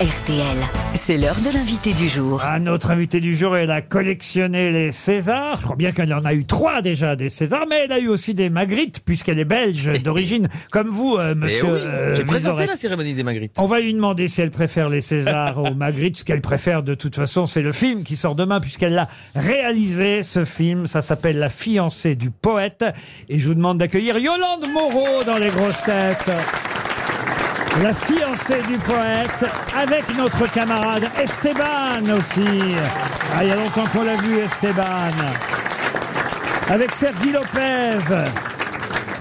RTL. C'est l'heure de l'invité du jour. Ah, notre invité du jour, elle a collectionné les Césars. Je crois bien qu'elle en a eu trois déjà des Césars, mais elle a eu aussi des Magritte, puisqu'elle est belge d'origine, comme vous, euh, monsieur. oui, euh, J'ai présenté Vizorek. la cérémonie des Magritte. On va lui demander si elle préfère les Césars aux Magritte. Ce qu'elle préfère, de toute façon, c'est le film qui sort demain, puisqu'elle l'a réalisé, ce film. Ça s'appelle La fiancée du poète. Et je vous demande d'accueillir Yolande Moreau dans les grosses têtes. La fiancée du poète, avec notre camarade Esteban aussi. Ah, il y a longtemps qu'on l'a vu, Esteban. Avec Sergi Lopez.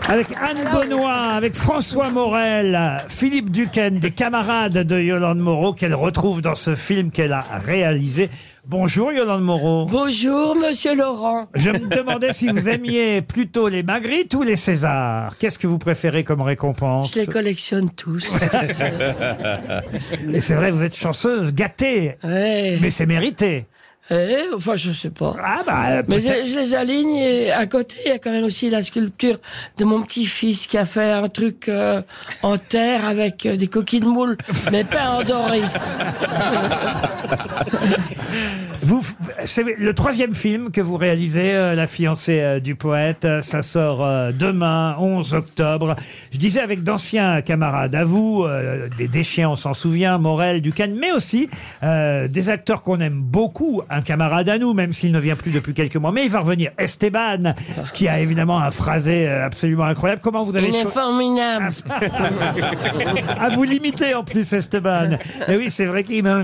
Avec Anne Benoît, avec François Morel, Philippe Duquesne, des camarades de Yolande Moreau qu'elle retrouve dans ce film qu'elle a réalisé. Bonjour Yolande Moreau. Bonjour, monsieur Laurent. Je me demandais si vous aimiez plutôt les Magritte ou les Césars. Qu'est-ce que vous préférez comme récompense Je les collectionne tous. Et c'est vrai, vous êtes chanceuse, gâtée, Ouais. mais c'est mérité. Eh, enfin, je sais pas. Ah bah Mais peut-être. je, je les aligne et à côté, il y a quand même aussi la sculpture de mon petit-fils qui a fait un truc euh, en terre avec euh, des coquilles de moule, mais pas en doré. Vous, c'est le troisième film que vous réalisez, euh, La fiancée euh, du poète. Euh, Ça sort euh, demain, 11 octobre. Je disais avec d'anciens camarades à vous, euh, des déchiens, on s'en souvient, Morel, Ducan, mais aussi euh, des acteurs qu'on aime beaucoup. Un camarade à nous, même s'il ne vient plus depuis quelques mois, mais il va revenir. Esteban, qui a évidemment un phrasé euh, absolument incroyable. Comment vous avez Il est cho- formidable. à vous limiter en plus, Esteban. Et oui, c'est vrai qu'il m'a...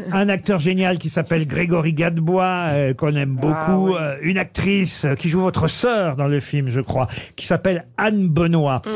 Un acteur génial qui s'appelle Grégory Gadebois, euh, qu'on aime beaucoup. Euh, une actrice euh, qui joue votre sœur dans le film, je crois, qui s'appelle Anne Benoît. Et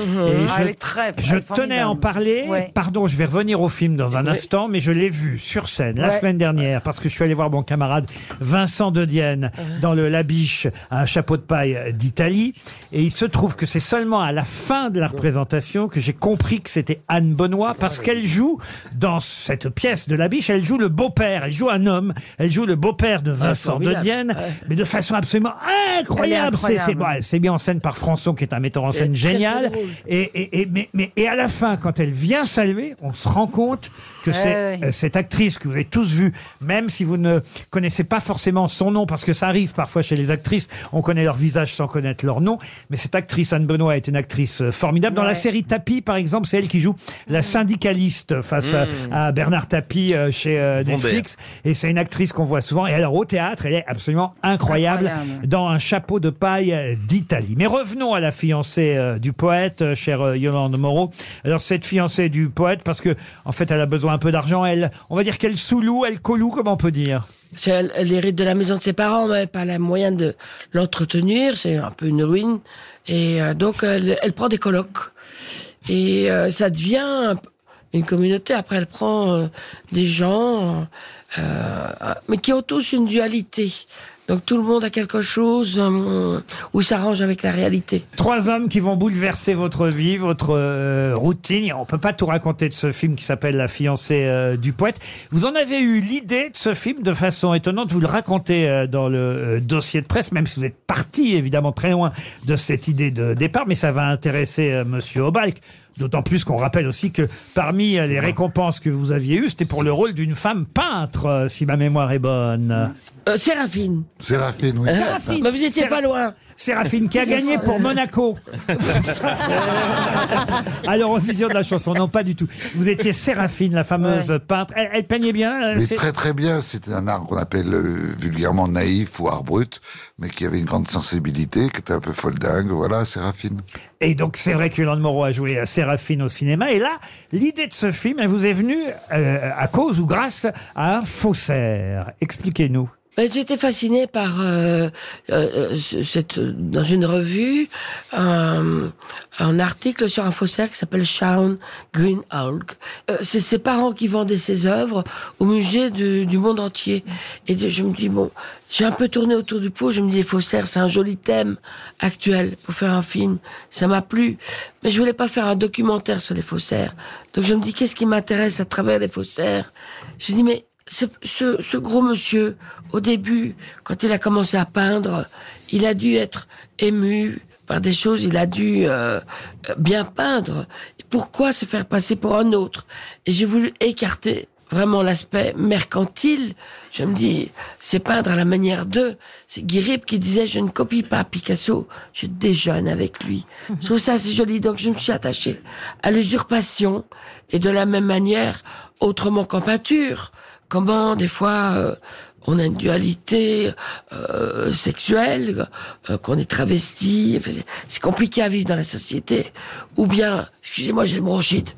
Ah, je- elle est très je elle est tenais à en formidable. parler. Ouais. Pardon, je vais revenir au film dans un instant, mais je l'ai vu sur scène la Ouais. semaine dernière parce que je suis allé voir mon camarade Vincent de Dienne dans le Labiche, un chapeau de paille d'Italie. Et il se trouve que c'est seulement à la fin de la représentation que j'ai compris que c'était Anne Benoît parce qu'elle joue dans cette pièce de Labiche, elle joue le beau-père, elle joue un homme, elle joue le beau-père de Vincent de formidable. Dienne, mais de façon absolument incroyable. C'est- C'est incroyable. mis en scène par Françon qui est un metteur en scène très, très génial. drôle. Et, et, et- mais, mais, et à la fin, quand elle vient saluer, on se rend compte que c'est ouais. euh, cette actrice que vous avez tous vue, même si vous ne connaissez pas forcément son nom, parce que ça arrive parfois chez les actrices, on connaît leur visage sans connaître leur nom, mais cette actrice Anne Benoît est une actrice euh, formidable. Dans la Ouais. série Tapis, par exemple, c'est elle qui joue la syndicaliste face à- à, Bernard Tapie euh, chez euh. Netflix, et c'est une actrice qu'on voit souvent. Et alors au théâtre, elle est absolument incroyable, Incroyable. dans un chapeau de paille euh, d'Italie. Mais revenons à la fiancée euh, du poète, euh, chère euh, Yolande Moreau. Alors cette fiancée du poète, parce que en fait, elle a besoin un peu d'argent. Elle, on va dire qu'elle sous-loue, elle coloue, comment on peut dire Elle, elle hérite de la maison de ses parents, mais elle n'a pas les moyens de l'entretenir. C'est un peu une ruine. Et euh, donc, elle, elle prend des colocs. Et euh, ça devient une communauté. Après, elle prend euh, des gens, euh, mais qui ont tous une dualité. Donc, tout le monde a quelque chose euh, où s'arrange avec la réalité. Trois hommes qui vont bouleverser votre vie, votre euh, routine. On peut pas tout raconter de ce film qui s'appelle La fiancée euh, du poète. Vous en avez eu l'idée de ce film de façon étonnante. Vous le racontez euh, dans le euh, dossier de presse, même si vous êtes parti évidemment très loin de cette idée de départ, mais ça va intéresser euh, Monsieur Obalk. D'autant plus qu'on rappelle aussi que parmi euh, les récompenses que vous aviez eues, c'était pour le rôle d'une femme peintre, euh, si ma mémoire est bonne. Euh, Séraphine. Séraphine, oui. Mais vous étiez Séra- pas loin. Séraphine qui a gagné pour Monaco. à l'Eurovision de la chanson. Non, pas du tout. Vous étiez Séraphine, la fameuse peintre. Elle, elle peignait bien. euh, Mais c'est- très très bien, c'était un art qu'on appelle euh, vulgairement naïf ou art brut, mais qui avait une grande sensibilité, qui était un peu foldingue, voilà, Séraphine. Et donc, c'est vrai que Yolande Moreau a joué à Séraphine au cinéma. Et là, l'idée de ce film, elle vous est venue euh, à cause ou grâce à un faussaire. Expliquez-nous. Ben, J'étais fascinée par euh, euh, ce- cette dans une revue un, un article sur un faussaire qui s'appelle Shaun Green Hulk. Euh, c'est ses parents qui vendaient ses œuvres au musée de- du monde entier. Et je me dis bon, j'ai un peu tourné autour du pot. Je me dis les faussaires, c'est un joli thème actuel pour faire un film. Ça m'a plu, mais je voulais pas faire un documentaire sur les faussaires. Donc je me dis qu'est-ce qui m'intéresse à travers les faussaires? Je dis mais ce, ce, ce gros monsieur, au début, quand il a commencé à peindre, il a dû être ému par des choses, il a dû euh, bien peindre. Pourquoi se faire passer pour un autre? Et j'ai voulu écarter vraiment l'aspect mercantile. Je me dis, c'est peindre à la manière d'eux. C'est Guy qui disait, je ne copie pas Picasso, je déjeune avec lui. Je trouve ça assez joli, donc je me suis attachée à l'usurpation. Et de la même manière, autrement qu'en peinture, comment des fois euh, on a une dualité euh, sexuelle, euh, qu'on est travesti, c'est compliqué à vivre dans la société. Ou bien, excusez-moi, j'ai le bronchite.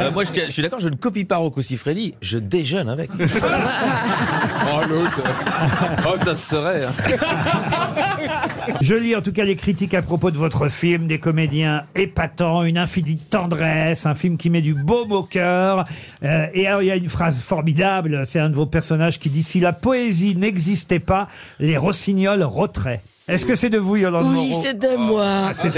Euh, moi, je, suis d'accord, je ne copie pas Rocco Siffredi, je déjeune avec. Oh l'autre. Oh ça se serait. hein. Je lis en tout cas les critiques à propos de votre film, des comédiens épatants, une infinie tendresse, un film qui met du baume au cœur. Euh, et alors il y a une phrase formidable, c'est un de vos personnages qui dit « Si la poésie n'existait pas, les rossignols roteraient ». Est-ce que c'est de vous, Yolande Oui, Moreau c'est de moi. C'est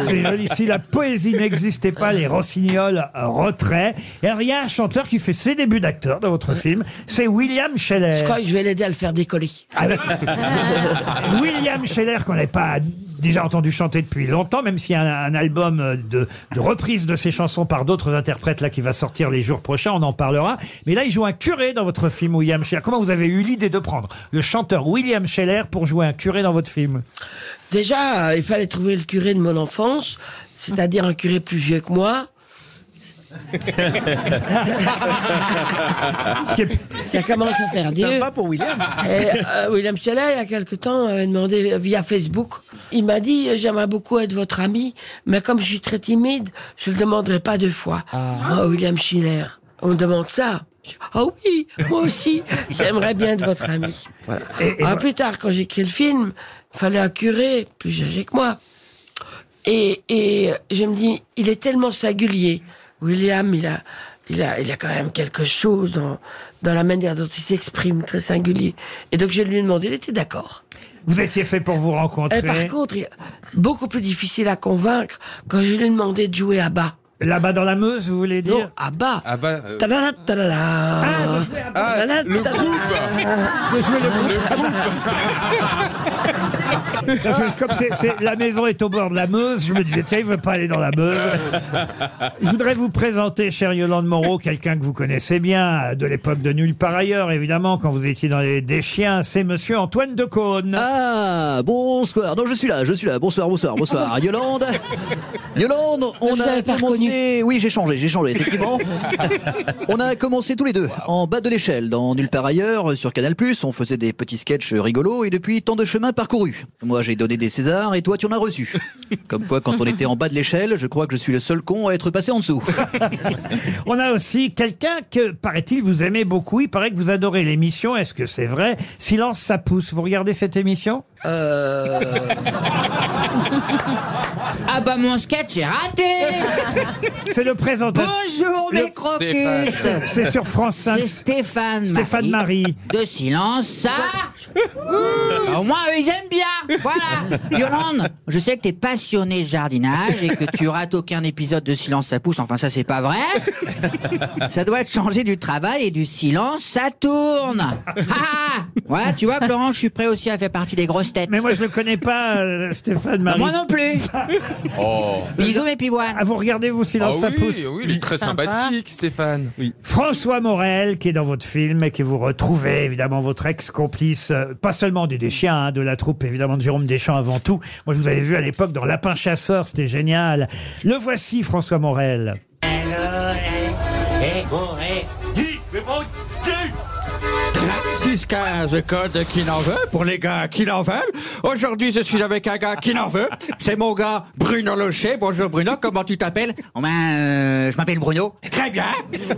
c'est joli. Si la poésie n'existait pas, les rossignols roteraient. Et alors, il y a un chanteur qui fait ses débuts d'acteur dans votre film. C'est William Scheller. Je crois que je vais l'aider à le faire décoller. Ah ben, William Scheller, qu'on n'avait pas déjà entendu chanter depuis longtemps, même s'il y a un, album de, de reprise de ses chansons par d'autres interprètes là qui va sortir les jours prochains, on en parlera. Mais là, il joue un curé dans votre film, William Scheller. Comment vous avez eu l'idée de prendre le chanteur William Scheller pour jouer un curé dans votre film? Déjà, euh, il fallait trouver le curé de mon enfance, c'est-à-dire un curé plus vieux que moi. Ça commence à faire. Sympa pour William. Et, euh, William Scheller, il y a quelque temps, avait demandé euh, via Facebook. Il m'a dit, euh, j'aimerais beaucoup être votre ami, mais comme je suis très timide, je ne le demanderai pas deux fois. Oh, William Schiller, on me demande ça. Ah oui, moi aussi, j'aimerais bien être votre ami. Voilà. Et- et Alors, vo- plus tard, quand j'ai écrit le film, il fallait un curé plus âgé que moi. Et, et je me dis, il est tellement singulier. William, il a, il a, il a quand même quelque chose dans, dans la manière dont il s'exprime, très singulier. Et donc je lui ai demandé, il était d'accord. vous étiez fait pour vous rencontrer. Et par contre, il- beaucoup plus difficile à convaincre quand je lui ai demandé de jouer à bas. Là-bas dans la Meuse, vous voulez dire Non, à bas. Ah bah. euh, Tadala, tadala. Ah, de jouer à bas. Ah, le tadala. groupe. de jouer le groupe. Le groupe. Parce que comme c'est- c'est- la maison est au bord de la Meuse, je me disais, tiens, il veut pas aller dans la Meuse. Je voudrais vous présenter, chère Yolande Moreau, quelqu'un que vous connaissez bien, de l'époque de Nulle part ailleurs, évidemment, quand vous étiez dans les Des Chiens, c'est monsieur Antoine Decaune. Ah, bonsoir. Non, je suis là, je suis là. Bonsoir, bonsoir, bonsoir. Yolande Yolande, on a commencé... Oui, j'ai changé, j'ai changé, effectivement. On a commencé tous les deux, en bas de l'échelle, dans Nulle part ailleurs, sur Canal+. On faisait des petits sketchs rigolos, et depuis, tant de chemins parcourus. Moi, j'ai donné des Césars, et toi, tu en as reçu. Comme quoi, quand on était en bas de l'échelle, je crois que je suis le seul con à être passé en dessous. On a aussi quelqu'un que, paraît-il, vous aimez beaucoup. Il paraît que vous adorez l'émission. Est-ce que c'est vrai? Silence, ça pousse. Vous regardez cette émission? Euh, Ah bah mon sketch est raté. C'est le présentateur. Bonjour Le- mes crocus C'est sur France 5. C'est Stéphane Stéphane Marie. De silence, ça. Au moins eux ils aiment bien. Voilà. Yolande, je sais que t'es passionné de jardinage et que tu rates aucun épisode de Silence ça pousse, enfin ça c'est pas vrai. Ça doit être changé du travail et du silence ça tourne. Ah ah Voilà, tu vois Florent, je suis prêt aussi à faire partie des grosses têtes Mais moi, je ne connais pas euh, Stéphane Marie. Moi non plus Oh. Bisous mes pivoines Ah, vous regardez, vous, Ah Silence, ça pousse oui, oui, il est très sympathique, Stéphane. Oui. François Morel, qui est dans votre film et que vous retrouvez, évidemment, votre ex-complice, euh, pas seulement des Deschamps, hein, de la troupe, évidemment, de Jérôme Deschamps avant tout. Moi, je vous avais vu à l'époque dans Lapin Chasseur, c'était génial. Le voici, François Morel. 6-15, code qui n'en veut, pour les gars qui n'en veulent. Aujourd'hui, je suis avec un gars qui n'en veut. C'est mon gars Bruno Locher. Bonjour Bruno, comment tu t'appelles? Oh ben, euh, je m'appelle Bruno. Très bien.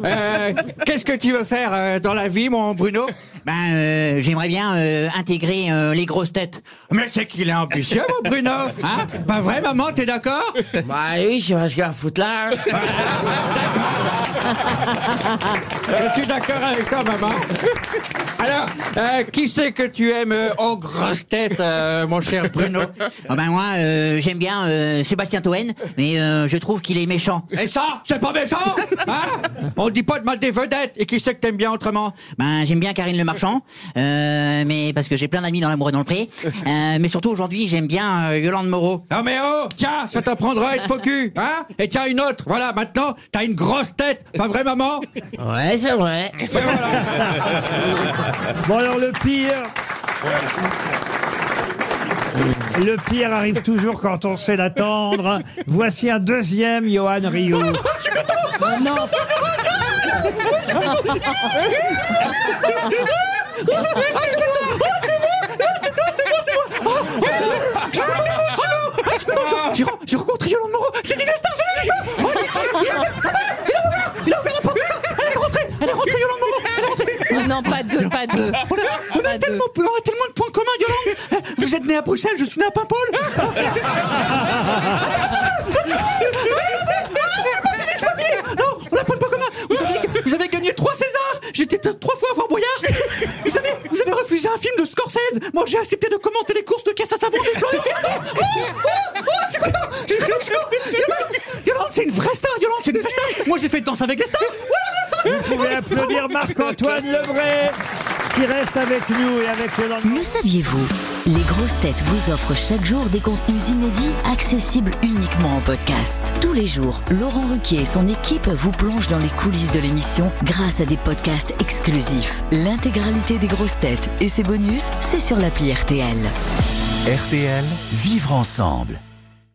Euh, Qu'est-ce que tu veux faire euh, dans la vie, mon Bruno? Ben, euh, j'aimerais bien euh, intégrer euh, les grosses têtes. Mais c'est qu'il est ambitieux, mon Bruno. Hein? Pas vrai, maman, t'es d'accord? Bah oui, je vais à foutre là. Je suis d'accord avec toi, maman. Alors, euh, qui c'est que tu aimes euh, aux grosses têtes, euh, mon cher Bruno Ah ben moi, euh, j'aime bien euh, Sébastien Toen, mais euh, je trouve qu'il est méchant. Et ça, c'est pas méchant hein? On dit pas de mal des vedettes. Et qui c'est que t'aimes bien autrement? Ben j'aime bien Karine Le Marchand, euh, mais parce que j'ai plein d'amis dans l'amour et dans le pré. Euh, mais surtout aujourd'hui, j'aime bien euh, Yolande Moreau. Non mais oh, tiens, ça t'apprendra à être faux cul, hein? Et tiens une autre, voilà, maintenant, t'as une grosse tête, pas vrai maman? Ouais, c'est vrai. Et voilà. Bon alors le pire. Le pire arrive toujours quand on sait l'attendre. Voici un deuxième Johan Rio. À Bruxelles, je suis né à Paimpol Non, on a pas de vous avez, vous avez gagné trois Césars J'étais trois fois à Fort Boyard Vous savez, vous avez refusé un film de Scorsese Moi, j'ai accepté de commenter les courses de caisse à savon de Florian Gazan Oh, oh, oh, je suis content Je suis content, je suis content Yolande, Yolande, c'est une vraie star, Yolande, c'est une vraie star Moi, j'ai fait danse avec les stars Vous pouvez applaudir Marc-Antoine Lebray qui reste avec nous et avec Yolande. Le saviez-vous Les grosses têtes vous offrent chaque jour des contenus inédits accessibles uniquement en podcast. Tous les jours, Laurent Ruquier et son équipe vous plongent dans les coulisses de l'émission grâce à des podcasts exclusifs. L'intégralité des grosses têtes et ses bonus, c'est sur l'appli RTL. RTL, vivre ensemble.